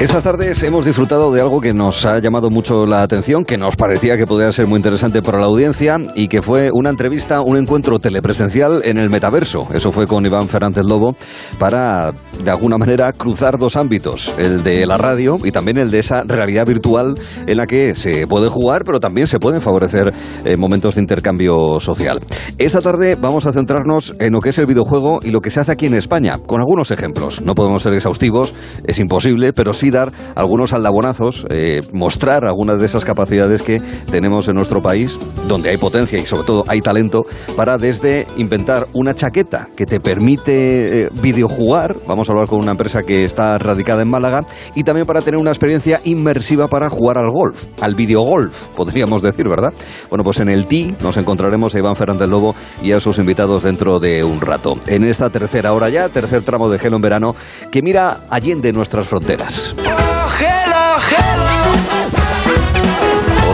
Estas tardes hemos disfrutado de algo que nos ha llamado mucho la atención, que nos parecía que podía ser muy interesante para la audiencia y que fue una entrevista, un encuentro telepresencial en el metaverso. Eso fue con Iván Fernández Lobo para, de alguna manera, cruzar dos ámbitos, el de la radio y también el de esa realidad virtual en la que se puede jugar, pero también se pueden favorecer eh, momentos de intercambio social. Esta tarde vamos a centrarnos en lo que es el videojuego y lo que se hace aquí en España, con algunos ejemplos. No podemos ser exhaustivos, es imposible, pero sí dar algunos aldabonazos, eh, mostrar algunas de esas capacidades que tenemos en nuestro país, donde hay potencia y sobre todo hay talento, para desde inventar una chaqueta que te permite eh, videojugar, vamos a hablar con una empresa que está radicada en Málaga, y también para tener una experiencia inmersiva para jugar al golf, al videogolf, podríamos decir, ¿verdad? Bueno, pues en el TI nos encontraremos a Iván Fernández Lobo y a sus invitados dentro de un rato. En esta tercera hora ya, tercer tramo de Gelo en verano, que mira allende nuestras fronteras.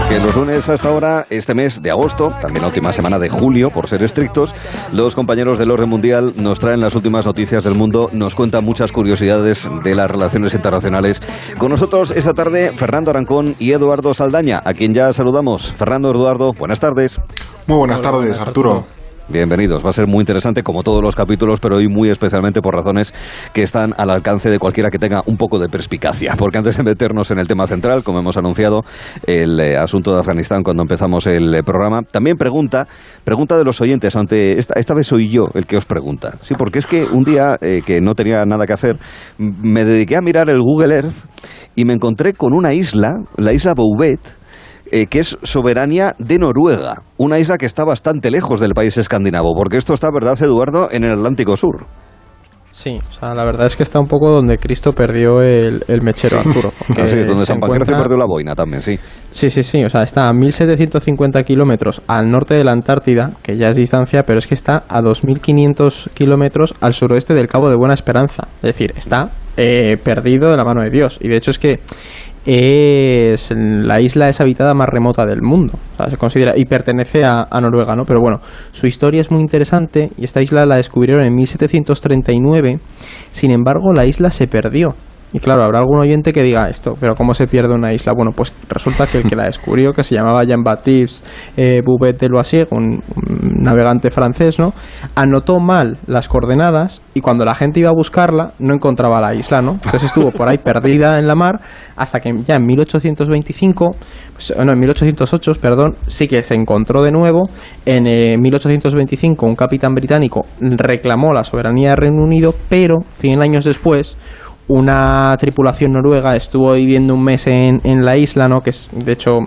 Porque los lunes hasta ahora, este mes de agosto, también la última semana de julio, por ser estrictos, los compañeros del orden mundial nos traen las últimas noticias del mundo, nos cuentan muchas curiosidades de las relaciones internacionales. Con nosotros esta tarde, Fernando Arancón y Eduardo Saldaña, a quien ya saludamos. Fernando, Eduardo, buenas tardes. Muy buenas tardes, Arturo. Bienvenidos. Va a ser muy interesante como todos los capítulos, pero hoy muy especialmente por razones que están al alcance de cualquiera que tenga un poco de perspicacia. Porque antes de meternos en el tema central, como hemos anunciado, el eh, asunto de Afganistán cuando empezamos el eh, programa, también pregunta, pregunta de los oyentes, ante esta, esta vez soy yo el que os pregunta. Sí, porque es que un día eh, que no tenía nada que hacer, me dediqué a mirar el Google Earth y me encontré con una isla, la isla Bouvet, eh, que es soberanía de Noruega, una isla que está bastante lejos del país escandinavo, porque esto está, ¿verdad, Eduardo?, en el Atlántico Sur. Sí, o sea, la verdad es que está un poco donde Cristo perdió el, mechero, Arturo. Así donde San encuentra... perdió la boina también, sí. Sí, sí, sí, o sea, está a 1.750 kilómetros al norte de la Antártida, que ya es distancia, pero es que está a 2.500 kilómetros al suroeste del Cabo de Buena Esperanza. Es decir, está eh, perdido de la mano de Dios. Y de hecho es que es la isla deshabitada más remota del mundo. se considera y pertenece a, a, Noruega, ¿no? Pero bueno, su historia es muy interesante y esta isla la descubrieron en 1739. Sin embargo, la isla se perdió. Y claro, habrá algún oyente que diga esto, pero ¿cómo se pierde una isla? Bueno, pues resulta que el que la descubrió, que se llamaba Jean-Baptiste eh, Bouvet de Loisier, un, navegante francés, ¿no? Anotó mal las coordenadas y cuando la gente iba a buscarla no encontraba la isla, ¿no? Entonces estuvo por ahí perdida en la mar hasta que ya en 1825, pues, no, en 1808, perdón, sí que se encontró de nuevo. En 1825 eh, un capitán británico reclamó la soberanía del Reino Unido, pero 100 años después una tripulación noruega estuvo viviendo un mes en, en la isla, ¿no? que es de hecho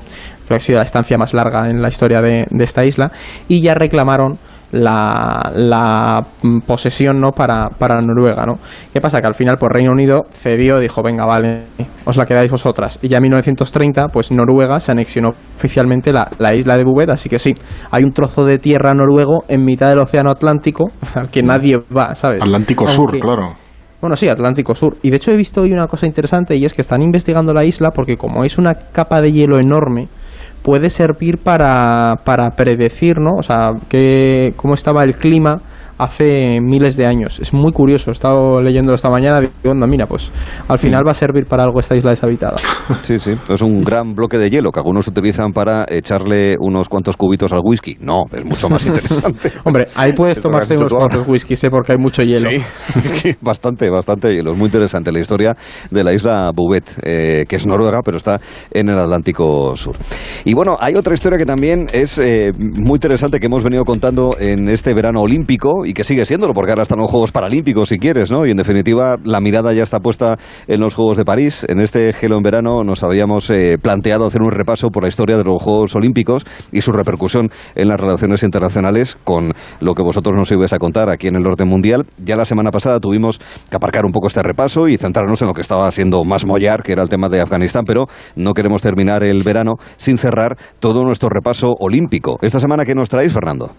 creo que ha sido la estancia más larga en la historia de, esta isla, y ya reclamaron la, la posesión ¿no? para, para Noruega. ¿no? ¿Qué pasa? Que al final por Reino Unido cedió, dijo, venga, vale, os la quedáis vosotras. Y ya en 1930, pues Noruega se anexionó oficialmente la, la isla de Bouvet, así que sí, hay un trozo de tierra noruego en mitad del Océano Atlántico al que nadie va, ¿sabes? Atlántico Sur, claro. Bueno, sí, Atlántico Sur. Y de hecho he visto hoy una cosa interesante y es que están investigando la isla porque como es una capa de hielo enorme, puede servir para, para predecir, ¿no? O sea, que, cómo estaba el clima hace miles de años. Es muy curioso, he estado leyéndolo esta mañana digo, mira, pues al final va a servir para algo esta isla deshabitada. Sí, sí, es un gran bloque de hielo que algunos utilizan para echarle unos cuantos cubitos al whisky. No, es mucho más interesante. Hombre, ahí puedes tomarte unos cuantos whisky, sé, porque hay mucho hielo. Sí, bastante, bastante hielo. Es muy interesante la historia de la isla Bouvet, eh, que es Noruega, pero está en el Atlántico Sur. Y bueno, hay otra historia que también es eh, muy interesante que hemos venido contando en este verano olímpico y que sigue siéndolo, porque ahora están los Juegos Paralímpicos, si quieres, ¿no? Y en definitiva, la mirada ya está puesta en los Juegos de París. En este Gelo en verano nos habíamos eh, planteado hacer un repaso por la historia de los Juegos Olímpicos y su repercusión en las relaciones internacionales con lo que vosotros nos ibais a contar aquí en el orden mundial. Ya la semana pasada tuvimos que aparcar un poco este repaso y centrarnos en lo que estaba haciendo más mollar, que era el tema de Afganistán, pero no queremos terminar el verano sin cerrar todo nuestro repaso olímpico. Esta semana, ¿qué nos traéis, Fernando?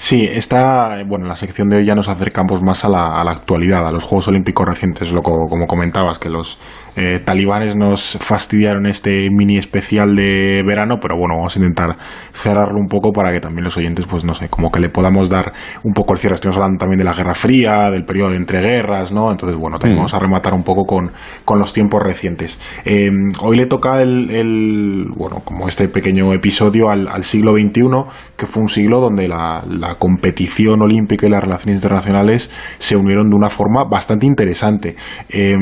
Sí, esta, bueno, la sección de hoy ya nos acercamos más a la, actualidad, a los Juegos Olímpicos recientes, lo, como comentabas, que los eh, talibanes nos fastidiaron este mini especial de verano, pero bueno, vamos a intentar cerrarlo un poco para que también los oyentes, pues no sé, como que le podamos dar un poco el cierre. Estamos hablando también de la Guerra Fría, del periodo de entreguerras, ¿no? Entonces, bueno, también Mm. vamos a rematar un poco con, con los tiempos recientes. Eh, hoy le toca el, el, bueno, como este pequeño episodio al, al siglo XXI, que fue un siglo donde la, la competición olímpica y las relaciones internacionales se unieron de una forma bastante interesante. Eh,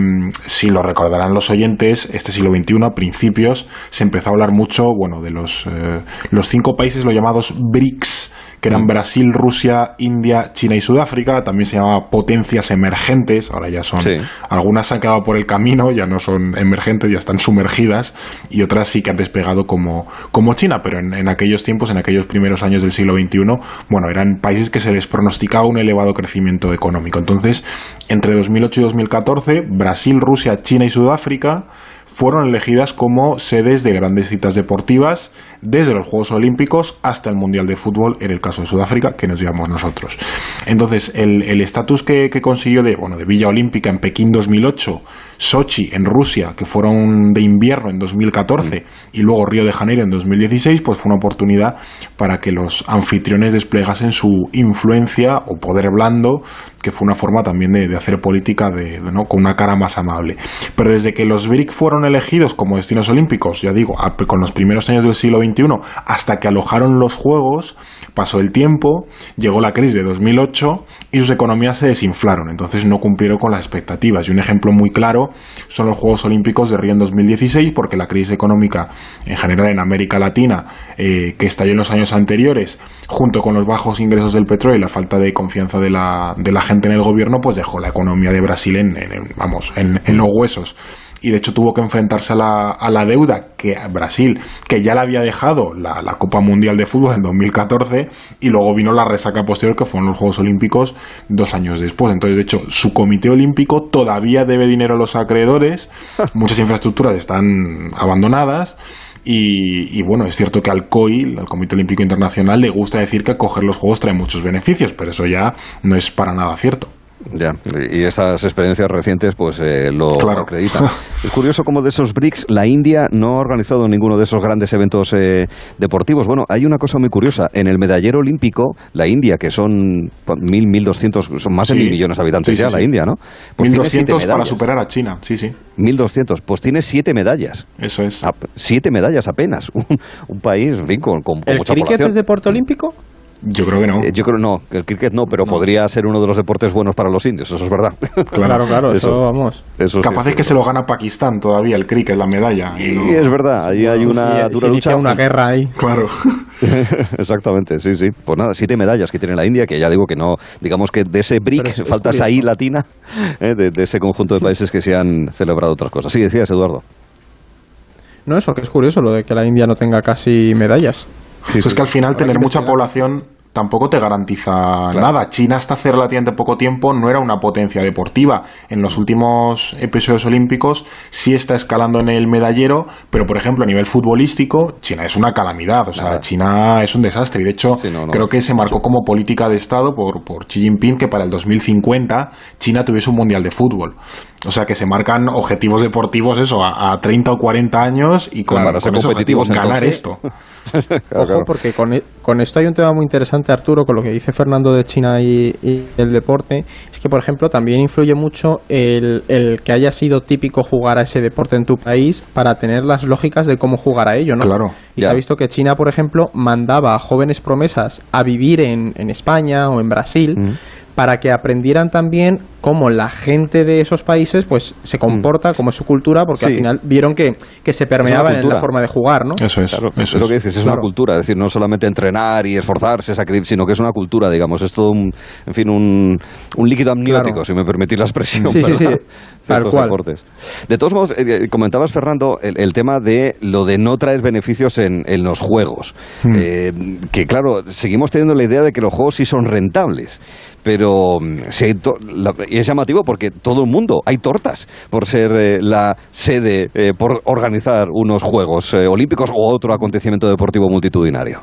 si lo recordarán los oyentes, este siglo XXI, a principios, se empezó a hablar mucho, bueno, de los, eh, los cinco países, los llamados BRICS, que eran Brasil, Rusia, India, China y Sudáfrica. También se llamaba potencias emergentes. Ahora ya son. Sí. Algunas se han quedado por el camino, ya no son emergentes, ya están sumergidas. Y otras sí que han despegado como, como China. Pero en, en aquellos tiempos, en aquellos primeros años del siglo XXI, bueno, eran países que se les pronosticaba un elevado crecimiento económico. Entonces, entre 2008 y 2014, Brasil, Rusia, China y Sudáfrica fueron elegidas como sedes de grandes citas deportivas desde los Juegos Olímpicos hasta el Mundial de Fútbol en el caso de Sudáfrica que nos llevamos nosotros. Entonces el estatus que, que consiguió de, bueno, de Villa Olímpica en Pekín 2008, Sochi en Rusia que fueron de invierno en 2014 y luego Río de Janeiro en 2016 pues fue una oportunidad para que los anfitriones desplegasen su influencia o poder blando que fue una forma también de, de hacer política de, de, ¿no? con una cara más amable. Pero desde que los BRIC fueron elegidos como destinos olímpicos, ya digo, a- con los primeros años del siglo Hasta que alojaron los Juegos, pasó el tiempo, llegó la crisis de 2008 y sus economías se desinflaron, entonces no cumplieron con las expectativas. Y un ejemplo muy claro son los Juegos Olímpicos de Río en 2016, porque la crisis económica en general en América Latina, eh, que estalló en los años anteriores, junto con los bajos ingresos del petróleo y la falta de confianza de la, de la gente en el gobierno, pues dejó la economía de Brasil en, vamos, en los huesos. Y de hecho tuvo que enfrentarse a la, a la deuda que Brasil, que ya le había dejado la, la Copa Mundial de Fútbol en 2014, y luego vino la resaca posterior, que fueron los Juegos Olímpicos dos años después. Entonces, de hecho, su comité olímpico todavía debe dinero a los acreedores, muchas infraestructuras están abandonadas. Y, y bueno, es cierto que al COI, al Comité Olímpico Internacional, le gusta decir que coger los Juegos trae muchos beneficios, pero eso ya no es para nada cierto. Ya, y esas experiencias recientes pues eh, lo Claro. acreditan. Es curioso como de esos BRICS la India no ha organizado ninguno de esos grandes eventos eh, deportivos. Bueno, hay una cosa muy curiosa. En el medallero olímpico, la India, que son mil, mil doscientos, son más de mil millones de habitantes Sí, sí, ya, sí. la India, ¿no? Pues siete 1200 para medallas. superar a China, sí, sí, 1200, pues tiene siete medallas. eso es. Siete medallas apenas. Un, un país, en fin, con, con- con ¿El mucha cricket población. es deporte olímpico? Yo creo que no. Eh, yo creo no, que el cricket no, pero No. podría ser uno de los deportes buenos para los indios, eso es verdad. Claro, claro, eso, Eso. vamos. Eso sí Capaz es es que se lo gana Pakistán todavía, el cricket, la medalla. Y No. es verdad, ahí hay una Sí, dura se inicia lucha. una guerra ahí. Claro. Exactamente, sí, sí. Pues nada, siete medallas que tiene la India, que ya digo que no, digamos que de ese BRIC es- es falta esa I latina, eh, de, de ese conjunto de países que se han celebrado otras cosas. Sí, decías, Eduardo. No, eso que es curioso, lo de que la India no tenga casi medallas. Sí, es que al final tener mucha población tampoco te garantiza nada. China hasta hace relativamente poco tiempo no era una potencia deportiva. En los últimos episodios olímpicos sí está escalando en el medallero, pero por ejemplo a nivel futbolístico China es una calamidad. O sea, Nada. China es un desastre. Y de hecho Sí, no, no. creo que se marcó como política de Estado por, por Xi Jinping que para el 2050 China tuviese un mundial de fútbol. O sea que se marcan objetivos deportivos eso a, a 30 o 40 años y con, Claro, para ser con ese objetivo, competitivos, ganar entonces. esto. Claro, Ojo, claro. porque con, e- con esto hay un tema muy interesante, Arturo, con lo que dice Fernando de China y, y el deporte. Es que, por ejemplo, también influye mucho el, el que haya sido típico jugar a ese deporte en tu país para tener las lógicas de cómo jugar a ello, ¿no? Claro. Y Ya. se ha visto que China, por ejemplo, mandaba a jóvenes promesas a vivir en, en España o en Brasil Mm. Para que aprendieran también cómo la gente de esos países pues se comporta, cómo es su cultura, porque Mm. Sí. al final vieron que, que se permeaba en la forma de jugar, ¿no? Eso es. Claro, eso es lo que dices, es Claro. una cultura, es decir, no solamente entrenar y esforzarse, sacrificar, sino que es una cultura, digamos, es todo un, en fin, un, un líquido amniótico, Claro. si me permitís la expresión. Sí, sí, ¿verdad? sí, tal Ciertos cual. deportes. De todos modos, eh, eh, comentabas, Fernando, el, el tema de lo de no traer beneficios en, en los juegos. Hmm. Eh, que claro, seguimos teniendo la idea de que los juegos sí son rentables. Pero mm, si la- y es llamativo porque todo el mundo hay tortas por ser eh, la sede, eh, por organizar unos Juegos eh, Olímpicos o otro acontecimiento deportivo multitudinario.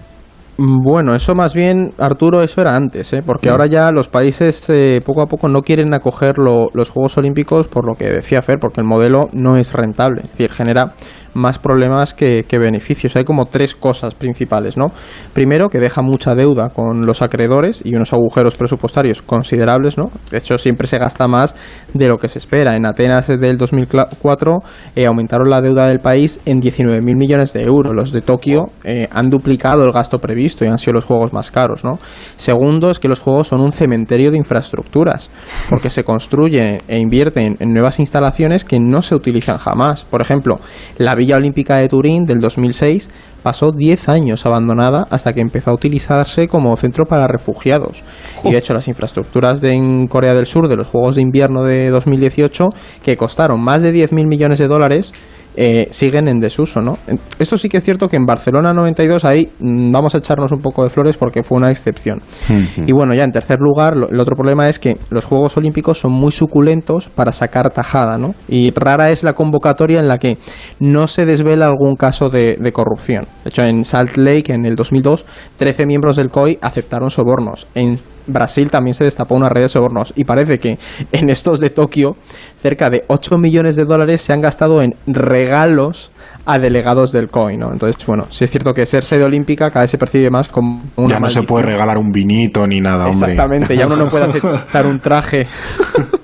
Bueno, eso más bien, Arturo, eso era antes, ¿eh? porque ahora ya los países eh, poco a poco no quieren acoger los Juegos Olímpicos por lo que decía Fer, porque el modelo no es rentable, es decir, genera más problemas que, beneficios. Hay como tres cosas principales, ¿no? Primero, que deja mucha deuda con los acreedores y unos agujeros presupuestarios considerables, ¿no? De hecho, siempre se gasta más de lo que se espera. En Atenas desde el 2004 eh, aumentaron la deuda del país en 19.000 millones de euros. Los de Tokio eh, han duplicado el gasto previsto y han sido los juegos más caros, ¿no? Segundo, es que los juegos son un cementerio de infraestructuras, porque se construyen e invierten en nuevas instalaciones que no se utilizan jamás. Por ejemplo, la Villa Olímpica de Turín del 2006 pasó 10 años abandonada hasta que empezó a utilizarse como centro para refugiados. Y de hecho las infraestructuras de, en Corea del Sur de los Juegos de Invierno de 2018, que costaron más de 10.000 millones de dólares, eh, siguen en desuso, ¿no? Esto sí que es cierto que en Barcelona 92 ahí mm, vamos a echarnos un poco de flores porque fue una excepción. Y bueno, ya en tercer lugar, el otro problema es que los Juegos Olímpicos son muy suculentos para sacar tajada, ¿no? Y rara es la convocatoria en la que no se desvela algún caso de, de corrupción. De hecho, en Salt Lake, en el 2002, 13 miembros del COI aceptaron sobornos. En Brasil también se destapó una red de sobornos y parece que en estos de Tokio cerca de 8 millones de dólares se han gastado en regalos a delegados del COI, ¿no? Entonces, bueno, si es cierto que ser sede olímpica cada vez se percibe más como una Ya no se puede regalar un vinito ni nada, hombre. Exactamente, ya uno no puede aceptar un traje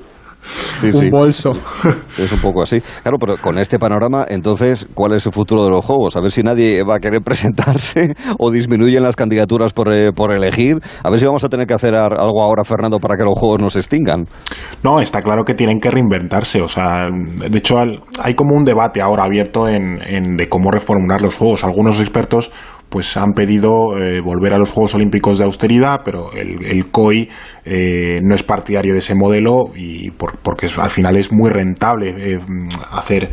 un bolso. Es un poco así. Claro, pero con este panorama, entonces, ¿cuál es el futuro de los juegos? A ver si nadie va a querer presentarse o disminuyen las candidaturas por, eh, por elegir. A ver si vamos a tener que hacer algo ahora, Fernando, para que los juegos no se extingan. No, está claro que tienen que reinventarse. O sea, de hecho, hay como un debate ahora abierto en, en de cómo reformular los juegos. Algunos expertos pues han pedido eh, volver a los Juegos Olímpicos de austeridad, pero el, COI eh, no es partidario de ese modelo y porque al final es muy rentable eh, hacer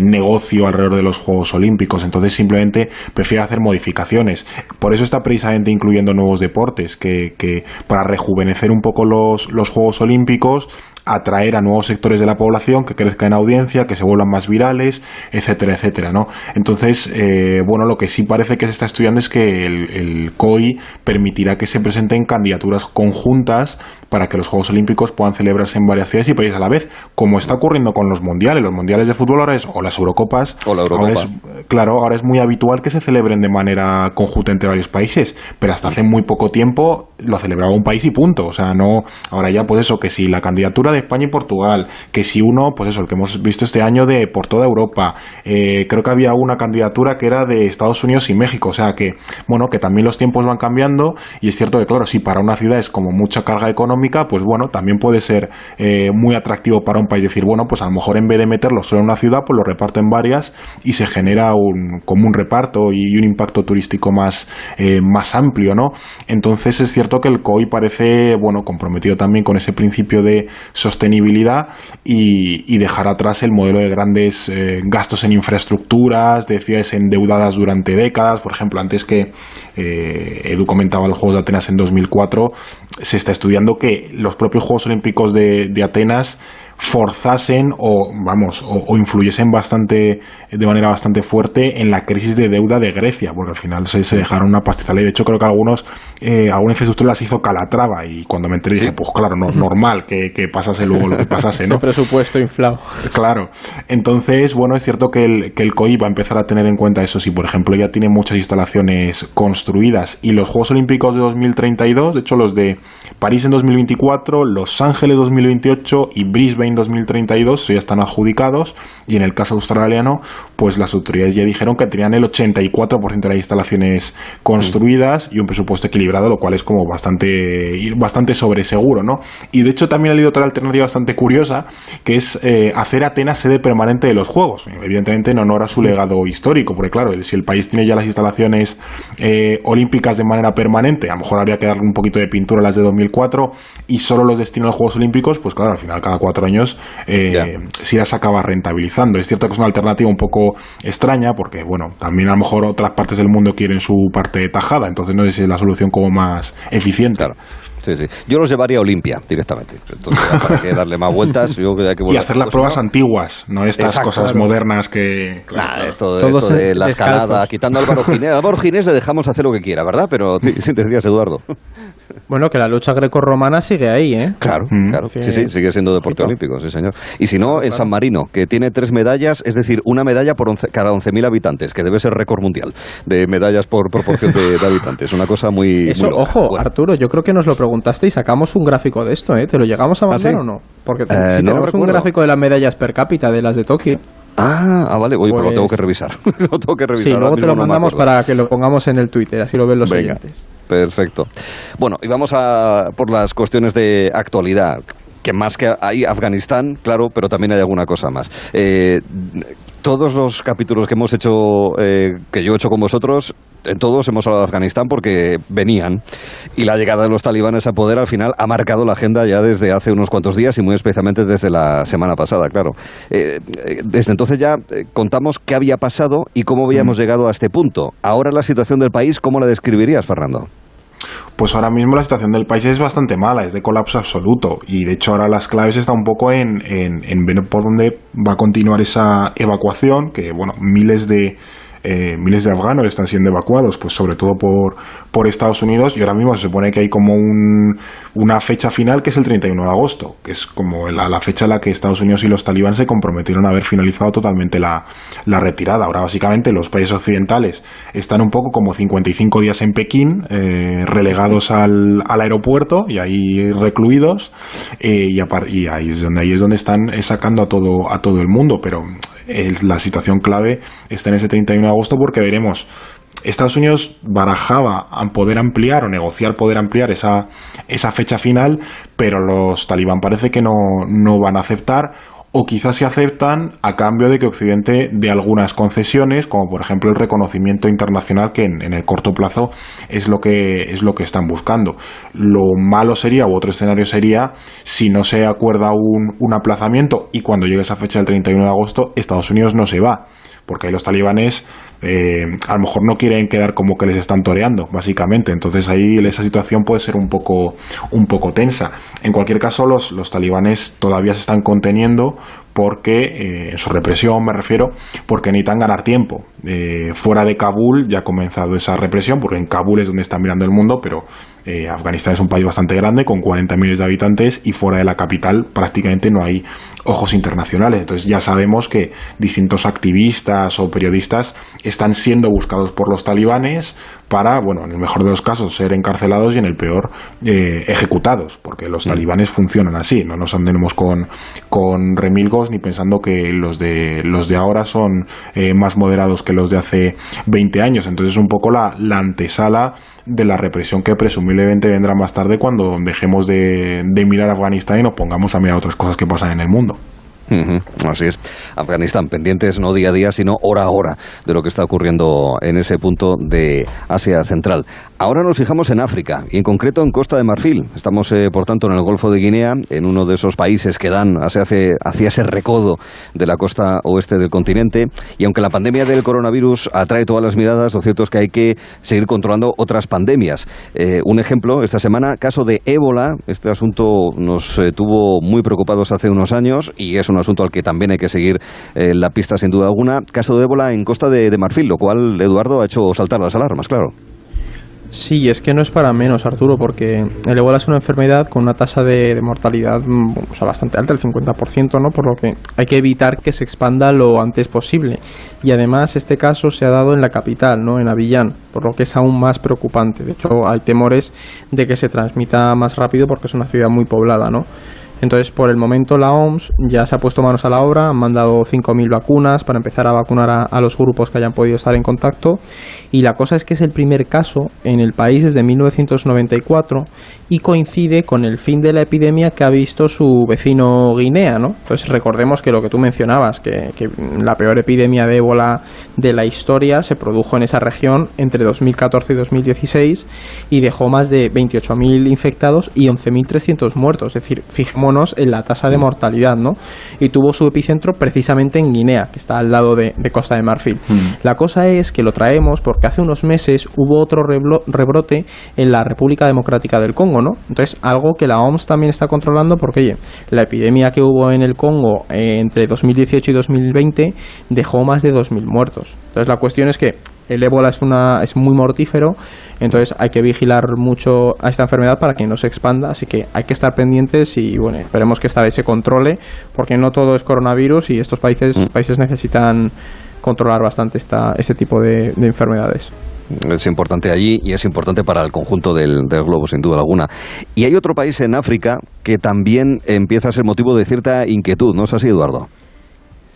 negocio alrededor de los Juegos Olímpicos, entonces simplemente prefiere hacer modificaciones. Por eso está precisamente incluyendo nuevos deportes, que, que para rejuvenecer un poco los, los Juegos Olímpicos atraer a nuevos sectores de la población que crezcan en audiencia, que se vuelvan más virales, etcétera, etcétera, ¿no? Entonces, eh, bueno, lo que sí parece que se está estudiando es que el, el, COI permitirá que se presenten candidaturas conjuntas para que los Juegos Olímpicos puedan celebrarse en varias ciudades y países a la vez, como está ocurriendo con los mundiales. Los mundiales de fútbol ahora es, o las Eurocopas, o la Eurocopa. Ahora es, claro, ahora es muy habitual que se celebren de manera conjunta entre varios países, pero hasta hace muy poco tiempo lo celebraba un país y punto. O sea, no, ahora ya pues eso, que si la candidatura de España y Portugal, que si uno, pues eso, el que hemos visto este año de por toda Europa, eh, creo que había una candidatura que era de Estados Unidos y México, o sea que, bueno, que también los tiempos van cambiando y es cierto que, claro, si para una ciudad es como mucha carga económica, pues bueno, también puede ser eh, muy atractivo para un país decir, bueno, pues a lo mejor en vez de meterlo solo en una ciudad, pues lo reparto en varias y se genera un, como un reparto y un impacto turístico más, eh, más amplio, ¿no? Entonces es cierto que el COI parece, bueno, comprometido también con ese principio de sostenibilidad y, dejar atrás el modelo de grandes eh, gastos en infraestructuras, de ciudades endeudadas durante décadas. Por ejemplo, antes que eh, Edu comentaba los Juegos de Atenas en 2004, se está estudiando que los propios Juegos Olímpicos de Atenas forzasen o vamos o, influyesen bastante de manera bastante fuerte en la crisis de deuda de Grecia porque al final se, se dejaron una pastizal y de hecho creo que algunos eh, alguna infraestructura las hizo Calatrava. Y cuando me enteré dije pues claro no, normal que, que, pasase luego lo que pasase no presupuesto inflado. Claro. Entonces bueno es cierto que el, que el COI va a empezar a tener en cuenta eso. Si por ejemplo ya tiene muchas instalaciones construidas y los Juegos Olímpicos de 2032 de hecho los de París en 2024 Los Ángeles 2028 y Brisbane 2032 ya están adjudicados y en el caso australiano pues las autoridades ya dijeron que tenían el 84% de las instalaciones construidas y un presupuesto equilibrado, lo cual es como bastante, bastante sobreseguro, ¿no? Y de hecho también ha habido otra alternativa bastante curiosa, que es eh, hacer Atenas sede permanente de los Juegos, evidentemente en honor a su legado histórico, porque claro, si el país tiene ya las instalaciones eh, olímpicas de manera permanente, a lo mejor habría que darle un poquito de pintura a las de 2004 y solo los destina a los Juegos Olímpicos, pues claro, al final cada cuatro años eh, si las acaba rentabilizando. Es cierto que es una alternativa un poco extraña porque, bueno, también a lo mejor otras partes del mundo quieren su parte tajada, entonces no es la solución como más eficiente. Sí, sí. Yo los llevaría a Olimpia directamente. Entonces, para que darle más vueltas. Yo que y hacer las pruebas antiguas, no estas cosas modernas que. Claro, Esto, de la escalada, quitando a Álvaro Ginés. A Álvaro Ginés le dejamos hacer lo que quiera, ¿verdad? Pero sí, sí te decías, Eduardo. Bueno, que la lucha grecorromana sigue ahí, ¿eh? Claro, mm. claro. Sí, sí, sigue siendo deporte olímpico, sí, señor. Y si no, en San Marino, que tiene tres medallas, es decir, una medalla por cada 11.000 habitantes, que debe ser récord mundial de medallas por proporción de, habitantes. Una cosa muy. Eso, ojo, Arturo, yo creo que nos lo preguntaste y sacamos un gráfico de esto, ¿eh? ¿Te lo llegamos a ¿Ah, mandar o no? Porque eh, si tenemos un gráfico de las medallas per cápita de las de Tokio. Ah, ah, vale, Oye, pues lo tengo que pues revisar. lo tengo que revisar. Sí, luego te lo mandamos para que lo pongamos en el Twitter, así lo ven los oyentes. Perfecto. Bueno, y vamos a por las cuestiones de actualidad que más que hay Afganistán, claro, pero también hay alguna cosa más. Eh, todos los capítulos que hemos hecho, eh, que yo he hecho con vosotros, todos hemos hablado de Afganistán porque venían y la llegada de los talibanes a poder al final ha marcado la agenda ya desde hace unos cuantos días y muy especialmente desde la semana pasada, claro. Eh, desde entonces ya contamos qué había pasado y cómo habíamos mm. llegado a este punto. Ahora la situación del país, ¿cómo la describirías, Fernando? Pues ahora mismo la situación del país es bastante mala, es de colapso absoluto. Y de hecho ahora las claves están un poco en, en, en ver por dónde va a continuar esa evacuación, que bueno, miles de eh, miles de afganos están siendo evacuados, pues sobre todo por, por Estados Unidos, y ahora mismo se supone que hay como un, una fecha final que es el 31 de agosto, que es como la, la, fecha en la que Estados Unidos y los talibán se comprometieron a haber finalizado totalmente la, la retirada. Ahora básicamente los países occidentales están un poco como 55 días en Pekín, eh, relegados al, al, aeropuerto y ahí recluidos, eh, y, y, ahí es donde ahí es donde están sacando a todo, a todo el mundo, pero la situación clave está en ese 31 de agosto porque veremos Estados Unidos barajaba poder ampliar o negociar poder ampliar esa, esa fecha final, pero los talibán parece que no, no van a aceptar o quizás se aceptan a cambio de que Occidente dé algunas concesiones, como por ejemplo el reconocimiento internacional que en, el corto plazo es lo que es lo que están buscando. Lo malo sería, u otro escenario sería, si no se acuerda un, un aplazamiento y cuando llegue esa fecha del 31 de agosto, Estados Unidos no se va, porque ahí los talibanes eh, a lo mejor no quieren quedar como que les están toreando, básicamente. Entonces ahí esa situación puede ser un poco, un poco tensa. En cualquier caso, los, los talibanes todavía se están conteniendo porque, eh, en su represión me refiero, porque necesitan ganar tiempo. Eh, fuera de Kabul ya ha comenzado esa represión, porque en Kabul es donde está mirando el mundo, pero Afganistán es un país bastante grande, con 40 millones de habitantes, y fuera de la capital prácticamente no hay ojos internacionales. Entonces ya sabemos que distintos activistas o periodistas están siendo buscados por los talibanes para, bueno, en el mejor de los casos ser encarcelados y en el peor eh, ejecutados, porque los mm. talibanes funcionan así, no nos andemos con, con remilgos ni pensando que los de, los de ahora son eh, más moderados que los de hace 20 años. Entonces un poco la, la antesala de la represión que presumiblemente vendrá más tarde cuando dejemos de, mirar Afganistán y nos pongamos a mirar otras cosas que pasan en el mundo. Así es. Afganistán, pendientes no día a día, sino hora a hora de lo que está ocurriendo en ese punto de Asia Central. Ahora nos fijamos en África y en concreto en Costa de Marfil. Estamos, eh, por tanto, en el Golfo de Guinea, en uno de esos países que dan hacia, hacia ese recodo de la costa oeste del continente. Y aunque la pandemia del coronavirus atrae todas las miradas, lo cierto es que hay que seguir controlando otras pandemias. Eh, un ejemplo, esta semana, caso de ébola. Este asunto nos eh, tuvo muy preocupados hace unos años y es una asunto al que también hay que seguir eh, la pista sin duda alguna. Caso de ébola en Costa de, Marfil, lo cual Eduardo ha hecho saltar las alarmas, claro. Sí, es que no es para menos, Arturo, porque el ébola es una enfermedad con una tasa de, mortalidad mm, bastante alta, el 50%, ¿no? Por lo que hay que evitar que se expanda lo antes posible. Y además este caso se ha dado en la capital, ¿no? En Avillán, por lo que es aún más preocupante. De hecho, hay temores de que se transmita más rápido porque es una ciudad muy poblada, ¿no? Entonces, por el momento, la OMS ya se ha puesto manos a la obra, han mandado 5.000 vacunas para empezar a vacunar a, los grupos que hayan podido estar en contacto. Y la cosa es que es el primer caso en el país desde 1994 y coincide con el fin de la epidemia que ha visto su vecino Guinea, ¿no? Entonces, recordemos que lo que tú mencionabas, que, que la peor epidemia de ébola de la historia se produjo en esa región entre 2014 y 2016 y dejó más de 28.000 infectados y 11.300 muertos. Es decir, fijemos en la tasa de mortalidad, ¿no? Y tuvo su epicentro precisamente en Guinea, que está al lado de, Costa de Marfil. Mm. La cosa es que lo traemos porque hace unos meses hubo otro rebrote en la República Democrática del Congo, Congo, ¿no? Entonces, algo que la OMS también está controlando porque, oye, la epidemia que hubo en el Congo eh, entre 2018 y 2020 dejó más de 2.000 muertos. Entonces, la cuestión es que el ébola es, una, es muy mortífero, entonces hay que vigilar mucho a esta enfermedad para que no se expanda, así que hay que estar pendientes y bueno, esperemos que esta vez se controle, porque no todo es coronavirus y estos países, mm. países necesitan controlar bastante esta, este tipo de, enfermedades es importante allí y es importante para el conjunto del, del, globo, sin duda alguna. Y hay otro país en África que también empieza a ser motivo de cierta inquietud, ¿no es así, Eduardo?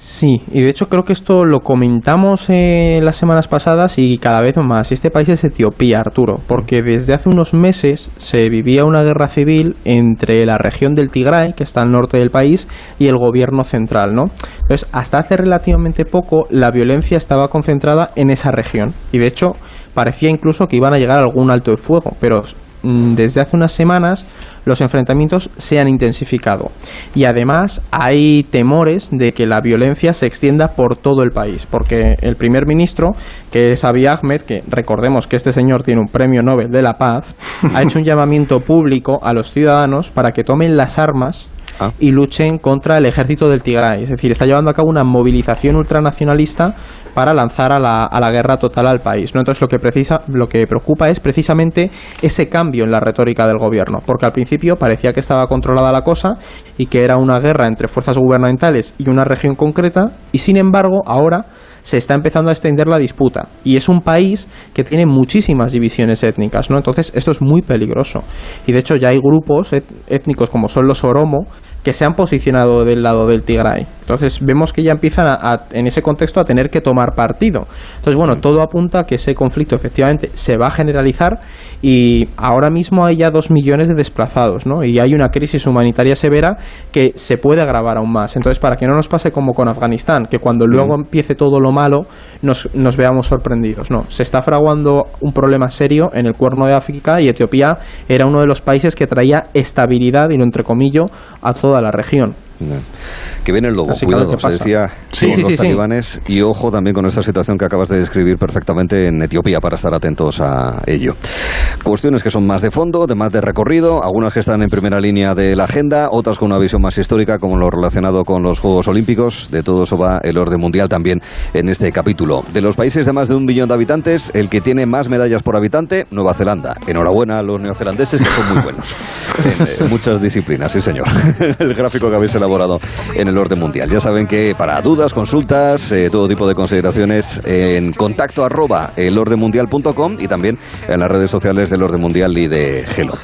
Sí, y de hecho creo que esto lo comentamos eh, las semanas pasadas y cada vez más. Este país es Etiopía, Arturo, porque desde hace unos meses se vivía una guerra civil entre la región del Tigray, que está al norte del país, y el gobierno central, ¿no? Entonces, hasta hace relativamente poco la violencia estaba concentrada en esa región y de hecho parecía incluso que iban a llegar a algún alto de fuego, pero mm, desde hace unas semanas los enfrentamientos se han intensificado. Y además hay temores de que la violencia se extienda por todo el país, porque el primer ministro, que es Abiy Ahmed, que recordemos que este señor tiene un premio Nobel de la Paz, ha hecho un llamamiento público a los ciudadanos para que tomen las armas ah. y luchen contra el ejército del Tigray. Es decir, está llevando a cabo una movilización ultranacionalista para lanzar a la, a la guerra total al país. ¿no? Entonces lo que, precisa, lo que preocupa es precisamente ese cambio en la retórica del gobierno, porque al principio parecía que estaba controlada la cosa y que era una guerra entre fuerzas gubernamentales y una región concreta, y sin embargo ahora se está empezando a extender la disputa y es un país que tiene muchísimas divisiones étnicas, ¿no? Entonces esto es muy peligroso y de hecho ya hay grupos étnicos como son los Oromo que se han posicionado del lado del Tigray. Entonces vemos que ya empiezan a, en ese contexto a tener que tomar partido. Entonces bueno, todo apunta a que ese conflicto efectivamente se va a generalizar y ahora mismo hay ya dos millones de desplazados, ¿no? Y hay una crisis humanitaria severa que se puede agravar aún más. Entonces para que no nos pase como con Afganistán, que cuando luego empiece todo lo malo nos, nos veamos sorprendidos, no. Se está fraguando un problema serio en el cuerno de África y Etiopía era uno de los países que traía estabilidad y lo entrecomillo a toda la región. Que viene el lobo, cuidado, se decía con los talibanes y ojo también con esta situación que acabas de describir perfectamente en Etiopía para estar atentos a ello. Cuestiones que son más de fondo, de más de recorrido, algunas que están en primera línea de la agenda, otras con una visión más histórica como lo relacionado con los Juegos Olímpicos. De todo eso va el orden mundial también en este capítulo. De los países de más de un millón de habitantes, el que tiene más medallas por habitante, Nueva Zelanda. Enhorabuena a los neozelandeses que son muy buenos en, muchas disciplinas, sí señor. el gráfico que habéis elaborado en el orden mundial. Ya saben que para dudas, consultas, eh, todo tipo de consideraciones, en contacto arroba elordenmundial.com y también en las redes sociales del Orden Mundial y de Gelo.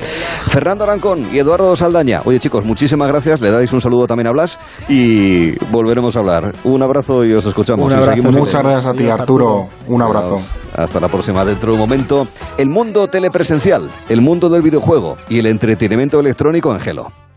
Fernando Arancón y Eduardo Saldaña. Oye chicos, muchísimas gracias. Le dais un saludo también a Blas y volveremos a hablar. Un abrazo y os escuchamos. Muchas gracias a ti, Arturo. Un abrazo. Hasta la próxima. Dentro de un momento, el mundo telepresencial, el mundo del videojuego y el entretenimiento electrónico en Gelo.